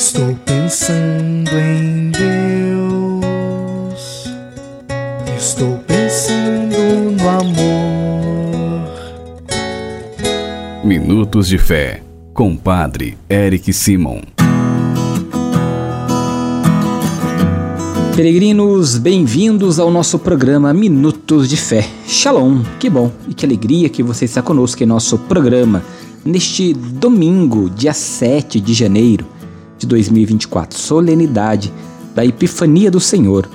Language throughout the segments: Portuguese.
Estou pensando em Deus. Estou pensando no amor. Minutos de Fé, com Padre Eric Simon. Peregrinos, bem-vindos ao nosso programa Minutos de Fé. Shalom, que bom e que alegria que você está conosco em nosso programa neste domingo, dia 7 de janeiro de 2024, solenidade da Epifania do Senhor.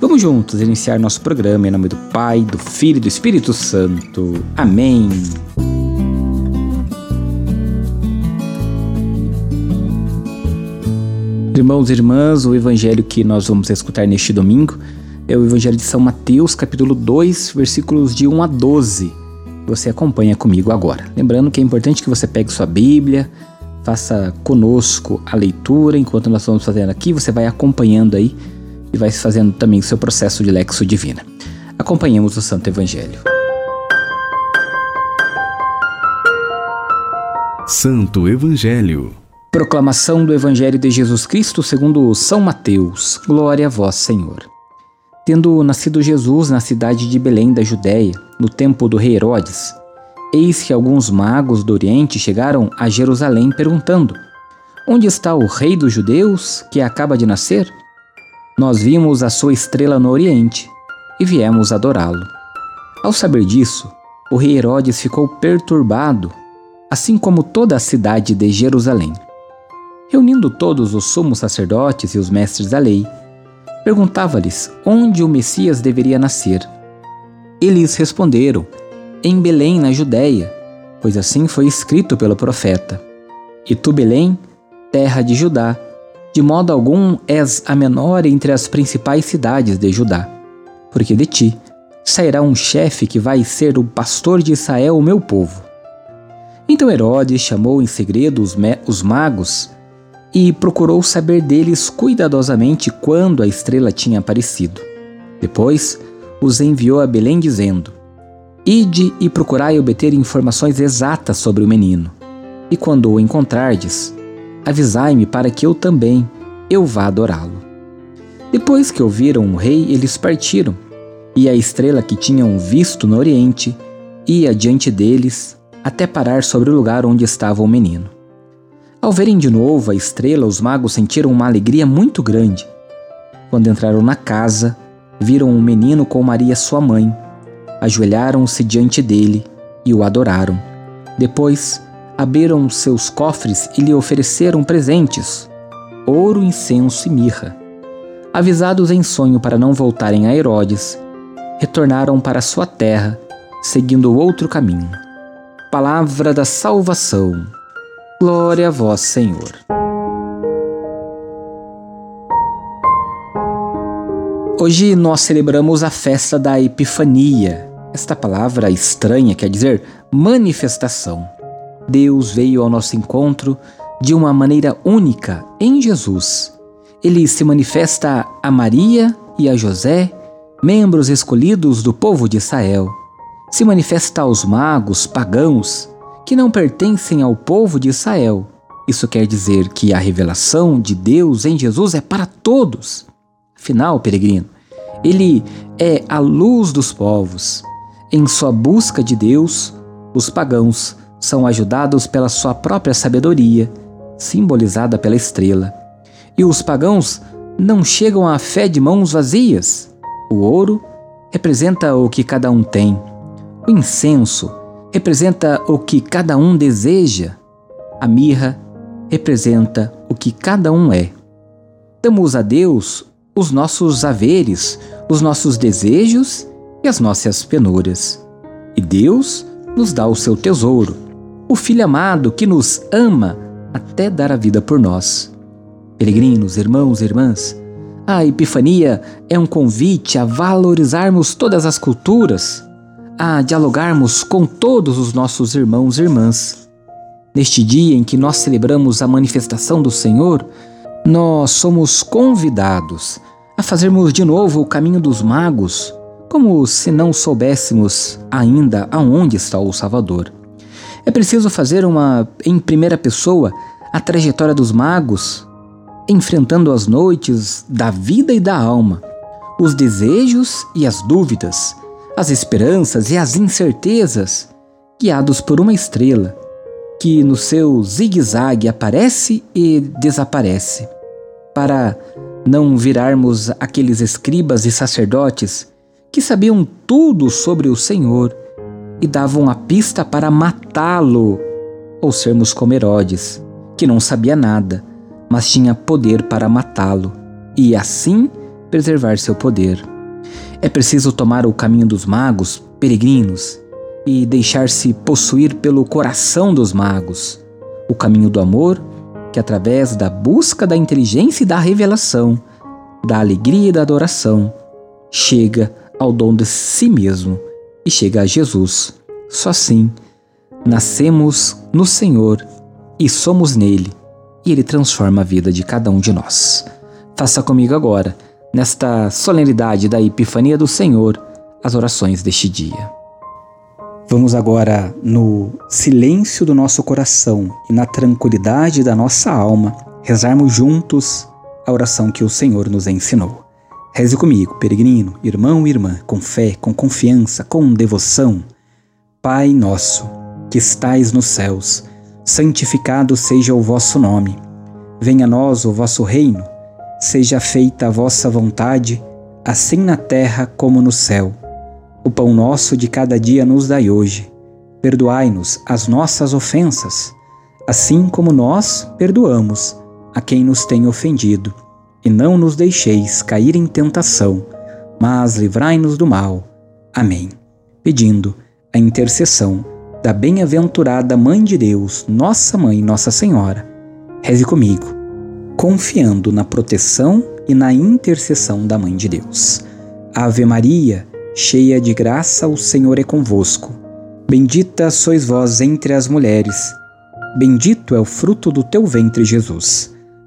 Vamos juntos iniciar nosso programa em nome do Pai, do Filho e do Espírito Santo. Amém. Irmãos e irmãs, o evangelho que nós vamos escutar neste domingo é o evangelho de São Mateus, capítulo 2, versículos de 1 a 12. Você acompanha comigo agora. Lembrando que é importante que você pegue sua Bíblia, faça conosco a leitura enquanto nós estamos fazendo aqui, você vai acompanhando aí e vai fazendo também o seu processo de lexo divina. Acompanhemos o Santo Evangelho. Santo Evangelho Proclamação do Evangelho de Jesus Cristo segundo São Mateus. Glória a vós, Senhor. Tendo nascido Jesus na cidade de Belém da Judéia, no tempo do rei Herodes, eis que alguns magos do Oriente chegaram a Jerusalém perguntando: Onde está o rei dos judeus que acaba de nascer? Nós vimos a sua estrela no Oriente e viemos adorá-lo. Ao saber disso, o rei Herodes ficou perturbado, assim como toda a cidade de Jerusalém. Reunindo todos os sumos sacerdotes e os mestres da lei, perguntava-lhes onde o Messias deveria nascer. Eles responderam: Em Belém, na Judéia, pois assim foi escrito pelo profeta. E tu, Belém, terra de Judá, de modo algum és a menor entre as principais cidades de Judá, porque de ti sairá um chefe que vai ser o pastor de Israel, o meu povo. Então Herodes chamou em segredo os, os magos e procurou saber deles cuidadosamente quando a estrela tinha aparecido. Depois os enviou a Belém dizendo: Ide e procurai obter informações exatas sobre o menino. E quando o encontrardes, avisai-me para que eu também eu vá adorá-lo. Depois que ouviram o rei, eles partiram, e a estrela que tinham visto no oriente ia diante deles até parar sobre o lugar onde estava o menino. Ao verem de novo a estrela, os magos sentiram uma alegria muito grande. Quando entraram na casa, viram um menino com Maria, sua mãe. Ajoelharam-se diante dele e o adoraram. Depois, abriram seus cofres e lhe ofereceram presentes: ouro, incenso e mirra. Avisados em sonho para não voltarem a Herodes, retornaram para sua terra, seguindo outro caminho. Palavra da salvação. Glória a vós, Senhor. Hoje nós celebramos a festa da Epifania. Esta palavra estranha quer dizer manifestação. Deus veio ao nosso encontro de uma maneira única em Jesus. Ele se manifesta a Maria e a José, membros escolhidos do povo de Israel. Se manifesta aos magos pagãos que não pertencem ao povo de Israel. Isso quer dizer que a revelação de Deus em Jesus é para todos. Afinal, peregrino, ele é a luz dos povos. Em sua busca de Deus, os pagãos são ajudados pela sua própria sabedoria, simbolizada pela estrela. E os pagãos não chegam à fé de mãos vazias. O ouro representa o que cada um tem. O incenso representa o que cada um deseja, a mirra representa o que cada um é. Damos a Deus os nossos haveres, os nossos desejos e as nossas penúrias. E Deus nos dá o seu tesouro, o Filho amado que nos ama até dar a vida por nós. Peregrinos, irmãos e irmãs, a Epifania é um convite a valorizarmos todas as culturas, a dialogarmos com todos os nossos irmãos e irmãs. Neste dia em que nós celebramos a manifestação do Senhor, nós somos convidados a fazermos de novo o caminho dos magos, como se não soubéssemos ainda aonde está o Salvador. É preciso fazer uma em primeira pessoa a trajetória dos magos, enfrentando as noites da vida e da alma, os desejos e as dúvidas, as esperanças e as incertezas, guiados por uma estrela que no seu zigue-zague aparece e desaparece, para não virarmos aqueles escribas e sacerdotes que sabiam tudo sobre o Senhor e davam a pista para matá-lo, ou sermos como Herodes, que não sabia nada, mas tinha poder para matá-lo e assim preservar seu poder. É preciso tomar o caminho dos magos, peregrinos, e deixar-se possuir pelo coração dos magos, o caminho do amor, que através da busca da inteligência e da revelação, da alegria e da adoração, chega ao dom de si mesmo e chega a Jesus. Só assim nascemos no Senhor e somos nele, e ele transforma a vida de cada um de nós. Faça comigo agora, nesta solenidade da Epifania do Senhor, as orações deste dia. Vamos agora, no silêncio do nosso coração e na tranquilidade da nossa alma, rezarmos juntos a oração que o Senhor nos ensinou. Reze comigo, peregrino, irmão e irmã, com fé, com confiança, com devoção. Pai nosso, que estais nos céus, santificado seja o vosso nome. Venha a nós o vosso reino. Seja feita a vossa vontade, assim na terra como no céu. O pão nosso de cada dia nos dai hoje. Perdoai-nos as nossas ofensas, assim como nós perdoamos a quem nos tem ofendido. E não nos deixeis cair em tentação, mas livrai-nos do mal. Amém. Pedindo a intercessão da bem-aventurada Mãe de Deus, Nossa Mãe, Nossa Senhora, reze comigo, confiando na proteção e na intercessão da Mãe de Deus. Ave Maria, cheia de graça, o Senhor é convosco. Bendita sois vós entre as mulheres, bendito é o fruto do teu ventre, Jesus.